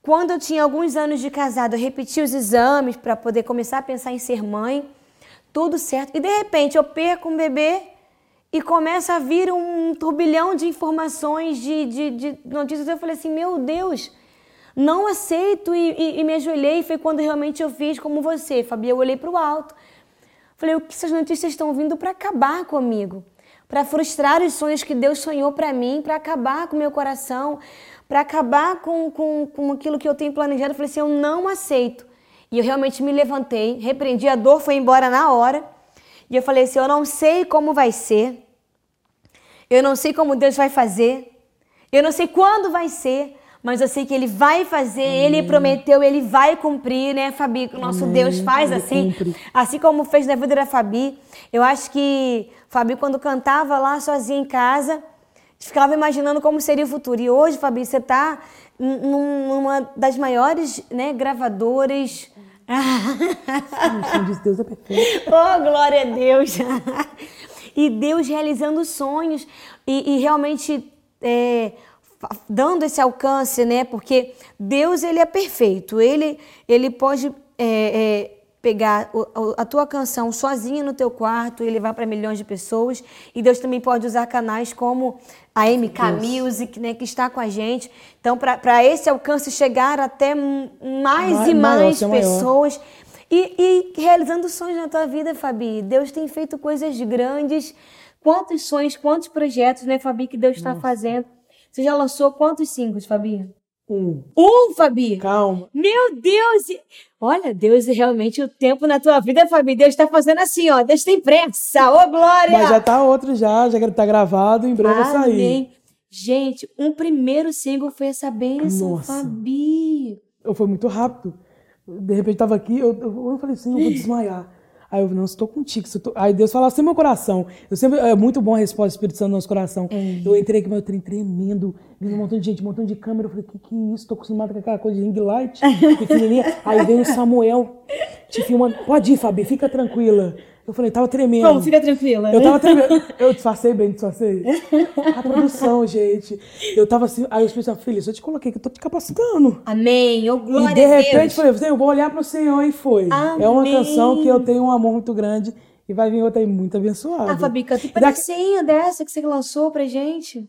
Quando eu tinha alguns anos de casado, eu repeti os exames para poder começar a pensar em ser mãe, tudo certo. E de repente eu perco um bebê e começa a vir um turbilhão de informações, de, de, de notícias. Eu falei assim: meu Deus, não aceito. E, e, e me ajoelhei. Foi quando realmente eu fiz como você, Fabi. Eu olhei para o alto. Falei: o que essas notícias estão vindo para acabar comigo? Para frustrar os sonhos que Deus sonhou para mim, para acabar com o meu coração, para acabar com, com, com aquilo que eu tenho planejado. Eu falei assim: eu não aceito. E eu realmente me levantei, repreendi, a dor foi embora na hora. E eu falei assim: eu não sei como vai ser, eu não sei como Deus vai fazer, eu não sei quando vai ser, mas eu sei que Ele vai fazer, Ele prometeu, Ele vai cumprir, né, Fabi? O nosso. Deus faz Ele assim, cumpre. assim como fez na vida da Fabi. Eu acho que Fabi, quando cantava lá sozinha em casa, ficava imaginando como seria o futuro. E hoje, Fabi, você está numa das maiores né, gravadoras. Deus é perfeito. Oh, glória a Deus! e Deus realizando sonhos e, e realmente é, dando esse alcance, né? Porque Deus ele é perfeito. Ele ele pode é, é, pegar a tua canção sozinha no teu quarto e levar para milhões de pessoas. E Deus também pode usar canais como a MK Music, né? Que está com a gente. Então, para esse alcance chegar até mais Ma- e mais maior. pessoas. E, e realizando sonhos na tua vida, Fabi. Deus tem feito coisas grandes. Quantos sonhos, quantos projetos, né, Fabi, que Deus está fazendo. Você já lançou quantos singles, Fabi? Um. Um, Fabi! Calma. Meu Deus! Olha, Deus, realmente o tempo na tua vida, Fabi, Deus está fazendo assim, ó. Deus tem pressa. Ô, glória! Mas já tá outro já, já tá gravado, em breve vai sair. Gente, um primeiro single foi essa bênção, Nossa. Fabi. Eu fui muito rápido. De repente tava aqui, eu, eu, eu falei assim, eu vou desmaiar. Aí eu, não, estou contigo. tô-" Aí Deus falava assim, meu coração. Eu sempre, é muito bom a resposta do Espírito Santo no nosso coração. Eu entrei com meu trem tremendo, vindo um montão de gente, um montão de câmera. Eu falei, que que é isso? Tô acostumado com aquela coisa de ring light, pequenininha. Aí veio o Samuel, te filmando. Pode ir, Fabi, fica tranquila. Eu falei, tava tremendo. Vamos, fica tranquila. Eu tava tremendo. Eu disfarcei bem, disfarcei. A produção, gente. Eu tava assim. Aí o Espírito Santo, filha, eu te coloquei que eu tô te capacitando. Amém. Oh, glória E de repente falei, "Você, eu vou olhar pro Senhor e foi. É uma Amém. canção que eu tenho um amor muito grande e vai vir outra aí muito abençoada. Ah, Fabi, canta pedacinho dessa que você lançou pra gente.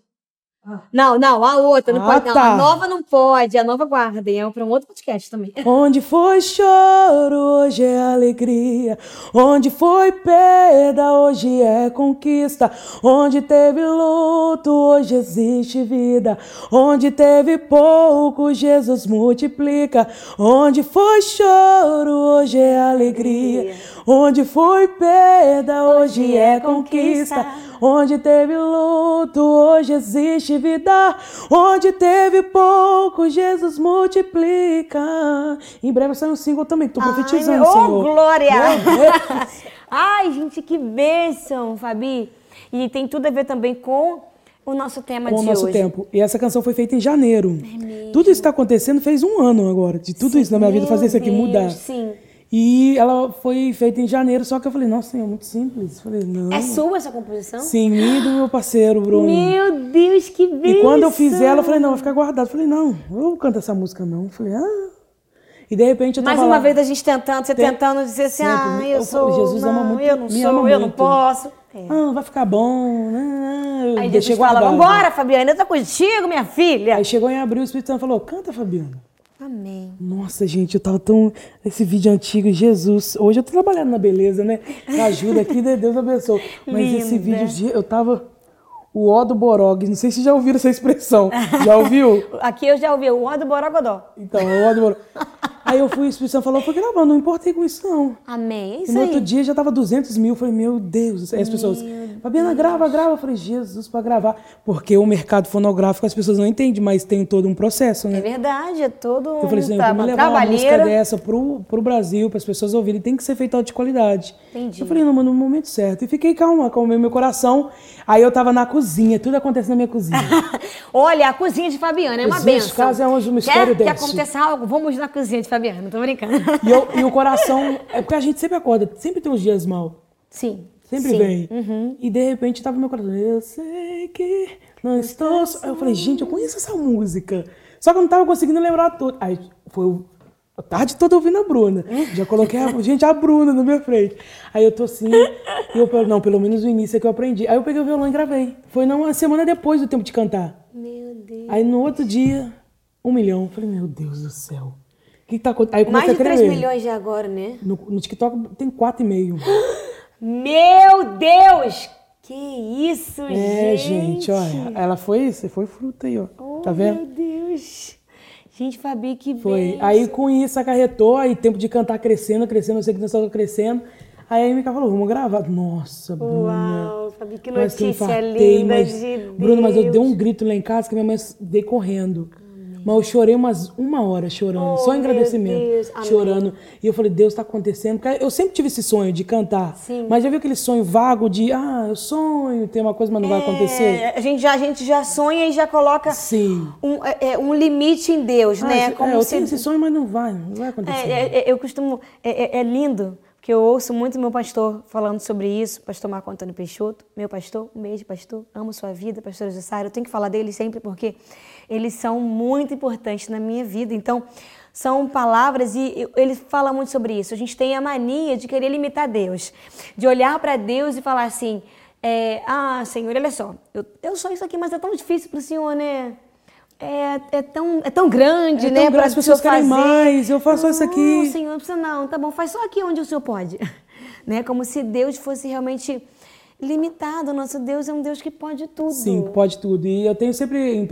Não, não, a outra não Ah, pode. Não, tá. a nova não pode. A nova guardem. É pra um outro podcast também. Onde foi choro, hoje é alegria. Onde foi perda, hoje é conquista. Onde teve luto, hoje existe vida. Onde teve pouco, Jesus multiplica. Onde foi choro, hoje é alegria. Onde foi perda, hoje é conquista. Onde teve luto, hoje existe vida. Onde teve pouco, Jesus multiplica. Em breve sai um single também, que tô profetizando, Ai, Senhor. Ô, glória! Ai, gente, que bênção, Fabi. E tem tudo a ver também com o nosso tema Com o de nosso hoje. tempo. E essa canção foi feita em janeiro. Tudo isso que tá acontecendo fez um ano agora. De tudo isso na minha vida, fazer isso aqui Deus, mudar. Sim. E ela foi feita em janeiro, só que eu falei, nossa, Senhor, muito simples. Falei, não. É sua essa composição? Sim, minha e do meu parceiro, Bruno. Meu Deus, que bênção! E quando eu fiz ela, eu falei, não, vai ficar guardado. Eu falei, não, eu canto essa música não. Eu falei, ah. E de repente eu tava Mais uma lá. vez a gente tentando, você Tem- tentando dizer assim, Sempre. ah, Eu eu sou, Jesus não, ama muito- eu não sou, eu não muito. posso. É. Ah, vai ficar bom, né? Eu Aí Jesus fala, vambora, Fabiana, eu tô contigo, minha filha. Aí chegou em abril, o Espírito Santo falou, canta, Fabiana. Amém. Nossa, gente, eu tava tão. Esse vídeo antigo, Jesus. Hoje eu tô trabalhando na beleza, né? Me ajuda aqui, né? Deus abençoe. Mas esse Linda. vídeo, de- eu tava. O ó do Borog. Não sei se já ouviram essa expressão. Já ouviu? Aqui eu já ouvi o ó do Borogodó. Então, o ó do Borog. Aí eu fui, o Espírito Santo falou, eu fui gravando, não importei com isso, não. Amém. É E isso no aí. outro dia já tava 200 mil. Eu falei, meu Deus. Aí as pessoas, Fabiana, grava, grava. Eu falei, Jesus, pra gravar. Porque o mercado fonográfico as pessoas não entendem, mas tem todo um processo, né? É verdade, é todo Eu falei assim, um vamos tra levar uma música dessa pro, pro Brasil, para as pessoas ouvirem, tem que ser feita de qualidade. Entendi. Eu falei, não, mas no momento certo. E fiquei calma, acalmei meu coração. Aí eu tava na cozinha, tudo acontece na minha cozinha. Olha, a cozinha de Fabiana é uma Existe, benção. caso é um mistério Quer que desse. aconteça algo? Vamos na cozinha de Fabiana, tô brincando. E, eu- e o coração, é porque a gente sempre acorda, sempre tem uns dias mal. Sim. Sempre sim. vem. E de repente tava no meu coração. Eu sei que não estou. só. Aí eu falei, gente, eu conheço essa música. Só que eu não tava conseguindo lembrar tudo. Aí foi a tarde toda ouvindo a Bruna. Já coloquei a, gente, a Bruna na minha frente. Aí eu tô assim, e eu falei, não, pelo menos o início é que eu aprendi. Aí eu peguei o violão e gravei. Foi não, uma semana depois do tempo de cantar. Meu Deus. Aí no outro dia, um milhão. Eu falei, meu Deus do céu. Que, tá acontecendo? Mais de a 3 escrever. milhões já agora, né? No, no TikTok tem 4,5. Meu Deus! Que isso, É, gente. gente, olha, ela foi, você foi fruta aí, ó. Oh, tá vendo? Meu Deus. Gente, Fabi, que Foi. bênção. Aí com isso acarretou, aí tempo de cantar crescendo, crescendo, eu sei que nós estamos crescendo. Aí a MK falou, vamos gravar. Nossa, Bruna. Uau, Fabi, que Quase que notícia infartei, linda mas, de Deus. Bruno, mas eu dei um grito lá em casa que minha mãe veio correndo. Mas eu chorei umas uma hora chorando, Oh, só em meu agradecimento. Deus, amém. Chorando. E eu falei, Deus, tá acontecendo. Porque eu sempre tive esse sonho de cantar. Sim. Mas já viu aquele sonho vago de, ah, eu sonho, tem uma coisa, mas não vai acontecer? É, a, gente já, a gente já sonha e já coloca Sim. um, é, é, um limite em Deus, Ah, né? é, Como eu se tenho esse sonho, mas não vai, não vai acontecer. É, é, é, eu costumo. É, é- é lindo, porque eu ouço muito meu pastor falando sobre isso, pastor Marco Antônio Peixoto, meu pastor, um beijo, pastor, amo sua vida, pastor Jussara. Eu tenho que falar dele sempre porque eles são muito importantes na minha vida. Então, são palavras e ele fala muito sobre isso. A gente tem a mania de querer limitar Deus, de olhar para Deus e falar assim: é, Ah, Senhor, olha só, eu, eu sou isso aqui, mas é tão difícil para o Senhor, né? É, é, tão, é tão grande, É né? tão para grande, as pessoas querem mais, eu faço isso Não, aqui. Senhor, não precisa não, tá bom, faz só aqui onde o Senhor pode. né? Como se Deus fosse realmente limitado. O nosso Deus é um Deus que pode tudo. Sim, pode tudo. E eu tenho sempre em 1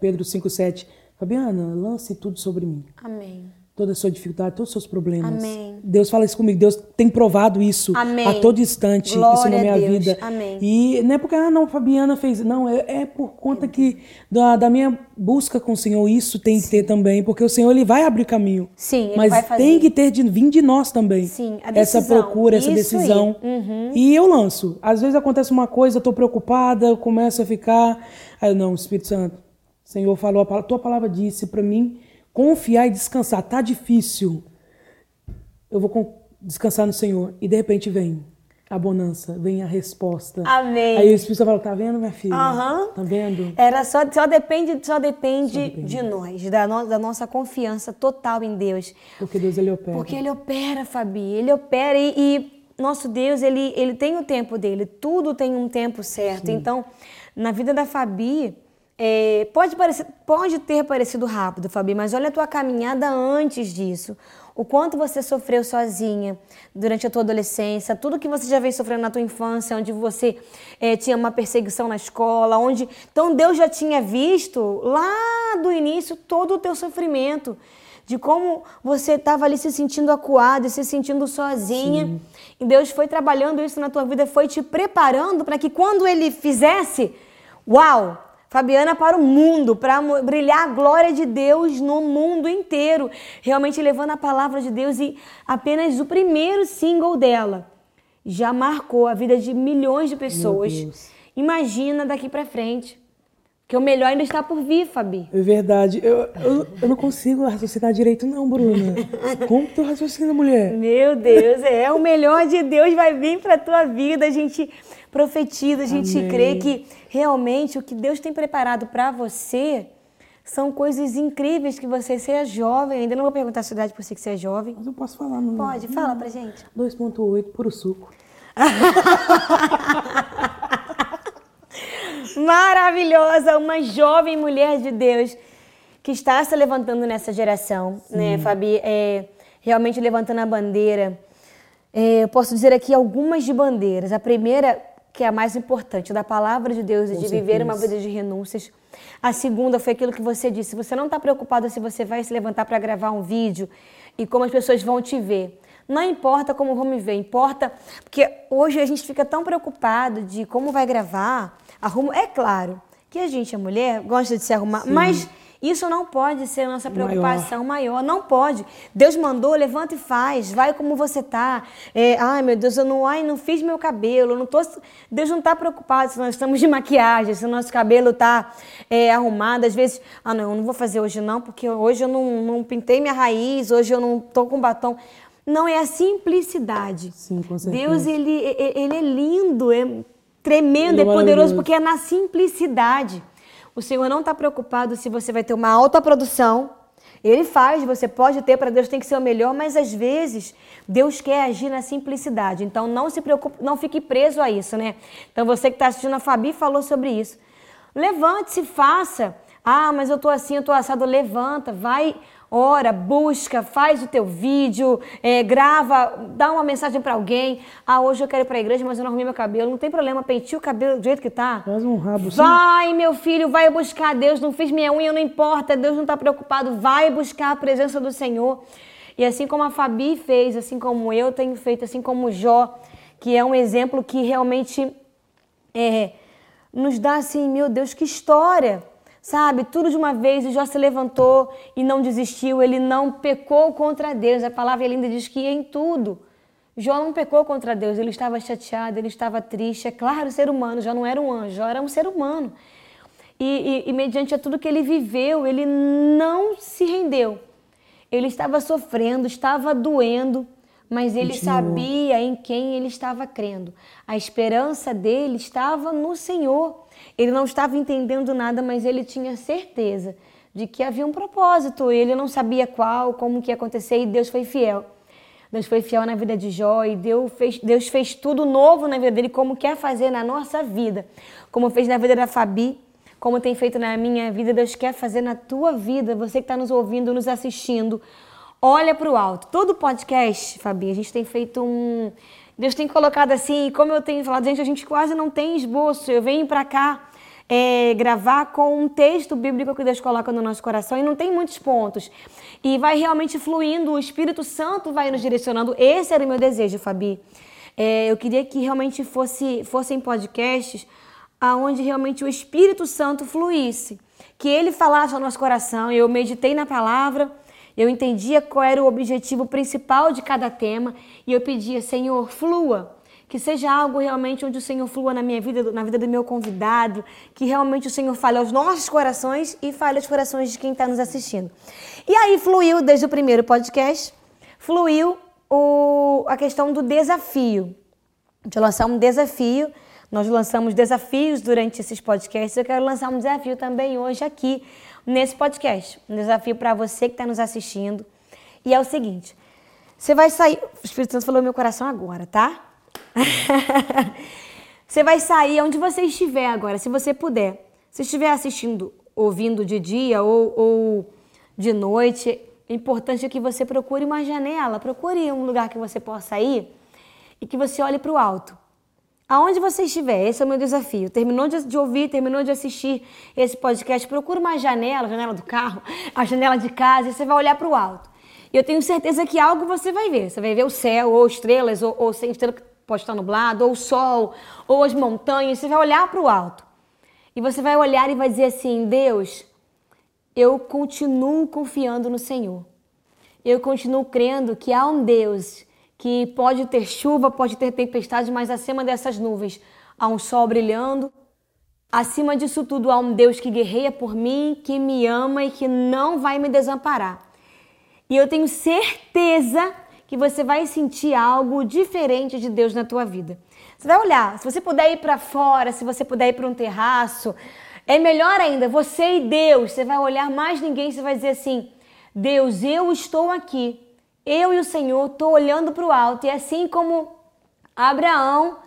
Pedro 5,7, Fabiana, lance tudo sobre mim. Amém. Toda a sua dificuldade, todos os seus problemas. Amém. Deus fala isso comigo. Deus tem provado isso Amém. a todo instante, Glória isso na minha vida. Amém. E não é porque, ah, não, Fabiana fez. Não, é, é por conta que da, da minha busca com o Senhor, isso tem que ter também, porque o Senhor ele vai abrir caminho. Sim, ele Mas vai fazer. tem que ter de vir de nós também. Sim, a essa decisão. procura, essa Isso aí. decisão. Uhum. E eu lanço. Às vezes acontece uma coisa, eu tô preocupada, eu começo a ficar. Aí não, Espírito Santo, o Senhor falou, a tua palavra disse para mim confiar e descansar. Tá difícil. Eu vou descansar no Senhor. E de repente vem a bonança, vem a resposta. Amém. Aí o Espírito fala, tá vendo, minha filha? Aham. Tá vendo? Era só, só depende, só depende, de nós, da, no- da nossa confiança total em Deus. Porque Deus ele opera. Porque ele opera, Fabi, ele opera e, e nosso Deus, ele, ele tem o tempo dele, tudo tem um tempo certo. Então, na vida da Fabi, é, pode, parecer, pode ter parecido rápido, Fabi, mas olha a tua caminhada antes disso. O quanto você sofreu sozinha durante a tua adolescência, tudo que você já veio sofrendo na tua infância, onde você é, tinha uma perseguição na escola, onde. Então Deus já tinha visto lá do início todo o teu sofrimento de como você estava ali se sentindo acuada, se sentindo sozinha. E Deus foi trabalhando isso na tua vida, foi te preparando para que quando ele fizesse, uau! Fabiana para o mundo, para brilhar a glória de Deus no mundo inteiro, realmente levando a palavra de Deus e apenas o primeiro single dela já marcou a vida de milhões de pessoas. Imagina daqui para frente, que o melhor ainda está por vir, Fabi. É verdade. Eu, eu, eu não consigo raciocinar direito, não, Bruna. Como que tu raciocina, mulher? Meu Deus, é o melhor de Deus vai vir para tua vida. A gente profetiza, a gente Amém. crê que realmente o que Deus tem preparado para você são coisas incríveis que você seja jovem. Ainda não vou perguntar a sua idade por você que você é jovem. Mas eu posso falar, não? Pode, fala pra gente. 2.8, puro suco. Maravilhosa, uma jovem mulher de Deus que está se levantando nessa geração, né, Fabi? É, realmente levantando a bandeira. É, eu posso dizer aqui algumas de bandeiras. A primeira, que é a mais importante, da palavra de Deus e de viver uma certeza. vida de renúncias. A segunda foi aquilo que você disse. Você não está preocupada se você vai se levantar para gravar um vídeo e como as pessoas vão te ver. Não importa como vão me ver, importa. Porque hoje a gente fica tão preocupado de como vai gravar. Arrumo, é claro que a gente, a mulher, gosta de se arrumar, mas isso não pode ser a nossa Maior. preocupação maior. Não pode. Deus mandou, levanta e faz. Vai como você tá. É, ai, meu Deus, eu não, ai, não fiz meu cabelo. Não tô, Deus não está preocupado se nós estamos de maquiagem, se o nosso cabelo está arrumado. Às vezes, ah, não, eu não vou fazer hoje não, porque hoje eu não, não pintei minha raiz, hoje eu não tô com batom. Não, é a simplicidade. Sim, com certeza. Deus, ele, ele é lindo, é tremendo, Ele é é poderoso, porque é na simplicidade. O Senhor não está preocupado se você vai ter uma alta produção. Ele faz, você pode ter, para Deus tem que ser o melhor, mas às vezes Deus quer agir na simplicidade. Então não se preocupe, não fique preso a isso, né? Então você que está assistindo, a Fabi falou sobre isso. Levante-se, faça. Ah, mas eu tô assim, eu tô assado. Levanta, vai, ora, busca, faz o teu vídeo, é, grava, dá uma mensagem para alguém. Ah, hoje eu quero ir para a igreja, mas eu não arrumei meu cabelo. Não tem problema, penteia o cabelo do jeito que tá. Faz um rabo assim. Vai, meu filho, vai buscar Deus. Não fiz minha unha, não importa. Deus não está preocupado. Vai buscar a presença do Senhor. E assim como a Fabi fez, assim como eu tenho feito, assim como o Jó, que é um exemplo que realmente é, nos dá assim, meu Deus, que história. Sabe, tudo de uma vez, o Jó se levantou e não desistiu, ele não pecou contra Deus. A palavra linda diz que em tudo. Jó não pecou contra Deus, ele estava chateado, ele estava triste. É claro, ser humano, Jó não era um anjo, Jó era um ser humano. E, e, e mediante a tudo que ele viveu, ele não se rendeu. Ele estava sofrendo, estava doendo, mas ele Continuou. sabia em quem ele estava crendo. A esperança dele estava no Senhor. Ele não estava entendendo nada, mas ele tinha certeza de que havia um propósito. Ele não sabia qual, como que ia acontecer, e Deus foi fiel. Deus foi fiel na vida de Jó e Deus fez, Deus fez tudo novo na vida dele, como quer fazer na nossa vida. Como fez na vida da Fabi, como tem feito na minha vida, Deus quer fazer na tua vida. Você que está nos ouvindo, nos assistindo, olha para o alto. Todo podcast, Fabi, a gente tem feito um. Deus tem colocado assim, como eu tenho falado, gente, a gente quase não tem esboço. Eu venho para cá é, gravar com um texto bíblico que Deus coloca no nosso coração e não tem muitos pontos. E vai realmente fluindo, o Espírito Santo vai nos direcionando. Esse era o meu desejo, Fabi. É, eu queria que realmente fosse, fossem podcasts aonde realmente o Espírito Santo fluísse, que ele falasse ao nosso coração. Eu meditei na palavra, eu entendia qual era o objetivo principal de cada tema e eu pedia, Senhor, flua. Que seja algo realmente onde o Senhor flua na minha vida, na vida do meu convidado, que realmente o Senhor fale aos nossos corações e fale aos corações de quem está nos assistindo. E aí fluiu desde o primeiro podcast, fluiu o, a questão do desafio, de lançar um desafio nós lançamos desafios durante esses podcasts. Eu quero lançar um desafio também hoje aqui nesse podcast. Um desafio para você que está nos assistindo. E é o seguinte: você vai sair. O Espírito Santo falou no meu coração agora, tá? você vai sair onde você estiver agora, se você puder. Se estiver assistindo, ouvindo de dia ou, ou de noite, é importante que você procure uma janela, procure um lugar que você possa ir e que você olhe para o alto. Aonde você estiver, esse é o meu desafio. Terminou de, ouvir, terminou de assistir esse podcast, procura uma janela, a janela do carro, a janela de casa, e você vai olhar para o alto. E eu tenho certeza que algo você vai ver. Você vai ver o céu, ou estrelas, ou, ou sem estrela pode estar nublado, ou o sol, ou as montanhas. Você vai olhar para o alto. E você vai olhar e vai dizer assim: Deus, eu continuo confiando no Senhor. Eu continuo crendo que há um Deus que pode ter chuva, pode ter tempestade, mas acima dessas nuvens há um sol brilhando. Acima disso tudo há um Deus que guerreia por mim, que me ama e que não vai me desamparar. E eu tenho certeza que você vai sentir algo diferente de Deus na tua vida. Você vai olhar, se você puder ir para fora, se você puder ir para um terraço, é melhor ainda, você e Deus, você vai olhar mais ninguém, você vai dizer assim: Deus, eu estou aqui eu e o Senhor estou olhando para o alto e assim como Abraão,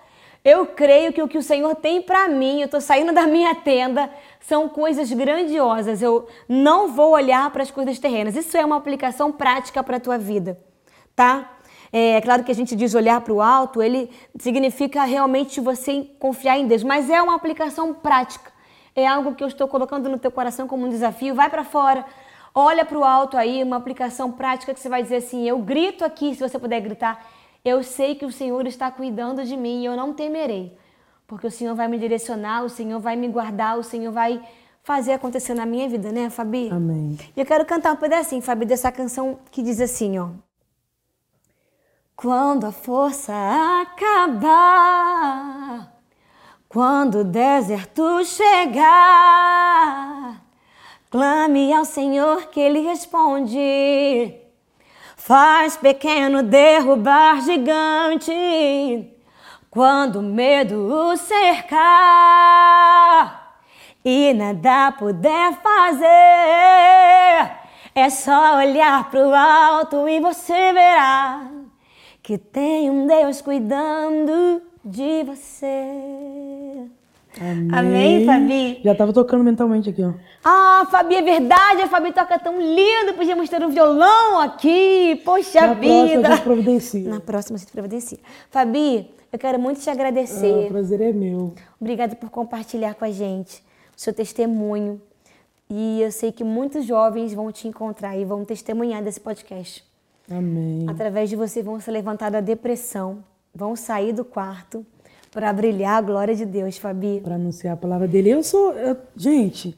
eu creio que o que o Senhor tem para mim, eu estou saindo da minha tenda, são coisas grandiosas. Eu não vou olhar para as coisas terrenas. Isso é uma aplicação prática para a tua vida, tá? É, é claro que a gente diz olhar para o alto, ele significa realmente você confiar em Deus, mas é uma aplicação prática. É algo que eu estou colocando no teu coração como um desafio. Vai para fora, Olha para o alto aí, uma aplicação prática que você vai dizer assim: eu grito aqui, se você puder gritar, eu sei que o Senhor está cuidando de mim e eu não temerei, porque o Senhor vai me direcionar, o Senhor vai me guardar, o Senhor vai fazer acontecer na minha vida, né, Fabi? Amém. E eu quero cantar um pedacinho, Fabi, dessa canção que diz assim, ó. Quando a força acabar, quando o deserto chegar, Clame ao Senhor que Ele responde. Faz pequeno derrubar gigante. Quando o medo o cercar e nada puder fazer, é só olhar pro alto e você verá que tem um Deus cuidando de você. Amém. Amém, Fabi? Já tava tocando mentalmente aqui, ó. Ah, Fabi, é verdade, a Fabi toca tão lindo, podíamos ter um violão aqui, poxa Na vida. próxima a gente providencia. Na próxima a gente providencia. Fabi, eu quero muito te agradecer. Ah, o prazer é meu. Obrigada por compartilhar com a gente o seu testemunho. E eu sei que muitos jovens vão te encontrar e vão testemunhar desse podcast. Amém. Através de você vão se levantar da depressão, vão sair do quarto para brilhar a glória de Deus, Fabi. Para anunciar a palavra dele. Eu sou. eu- gente,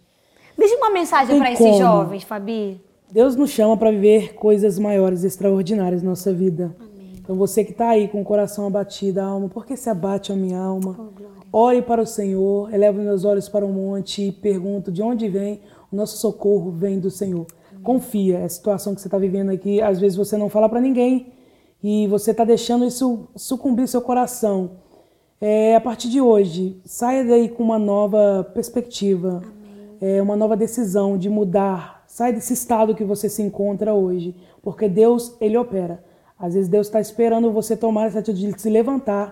Deixa uma mensagem para esses jovens, Fabi. Deus nos chama para viver coisas maiores, extraordinárias na nossa vida. Então você que está aí com o coração abatido, a alma, por que se abate a minha alma? Ore para o Senhor, elevo meus olhos para o monte e pergunto de onde vem o nosso socorro vem do Senhor. Confia, é a situação que você está vivendo aqui, às vezes você não fala para ninguém e você está deixando isso sucumbir seu coração. É, a partir de hoje, saia daí com uma nova perspectiva, é, uma nova decisão de mudar. Sai desse estado que você se encontra hoje, porque Deus, Ele opera. Às vezes Deus está esperando você tomar essa atitude de se levantar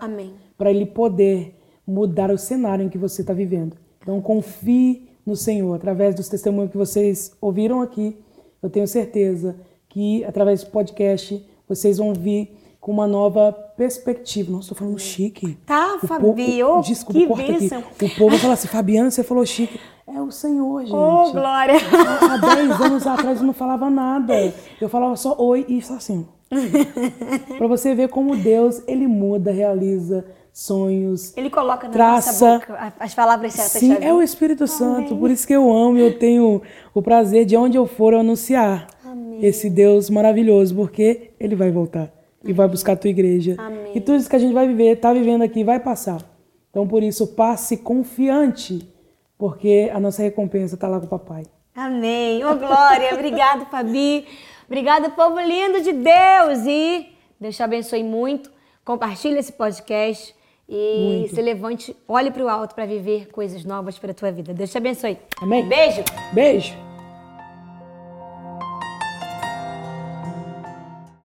para Ele poder mudar o cenário em que você está vivendo. Então confie no Senhor. Através dos testemunhos que vocês ouviram aqui, eu tenho certeza que através do podcast vocês vão vir com uma nova perspectiva. Nossa, tô falando chique. Tá, O Fabi, povo- ô, desculpa, que corta bênção. aqui. O povo fala assim, Fabiana, você falou chique. É o Senhor, gente. Ô, Glória! Há 10 anos atrás eu não falava nada. Eu falava só oi e só assim. pra você ver como Deus, ele muda, realiza sonhos. Ele coloca na Traça. nossa boca as palavras certas. Sim, é o Espírito Santo. Por isso que eu amo e eu tenho o prazer de onde eu for eu anunciar esse Deus maravilhoso, porque ele vai voltar e vai buscar a tua igreja. Amém. E tudo isso que a gente vai viver, tá vivendo aqui, vai passar. Então por isso passe confiante, porque a nossa recompensa tá lá com o papai. Amém. Ô, Glória. Obrigada, Fabi. Obrigada, povo lindo de Deus. E Deus te abençoe muito. Compartilhe esse podcast. E Muito. se levante, olhe para o alto para viver coisas novas para a tua vida. Deus te abençoe. Amém. Beijo. Beijo.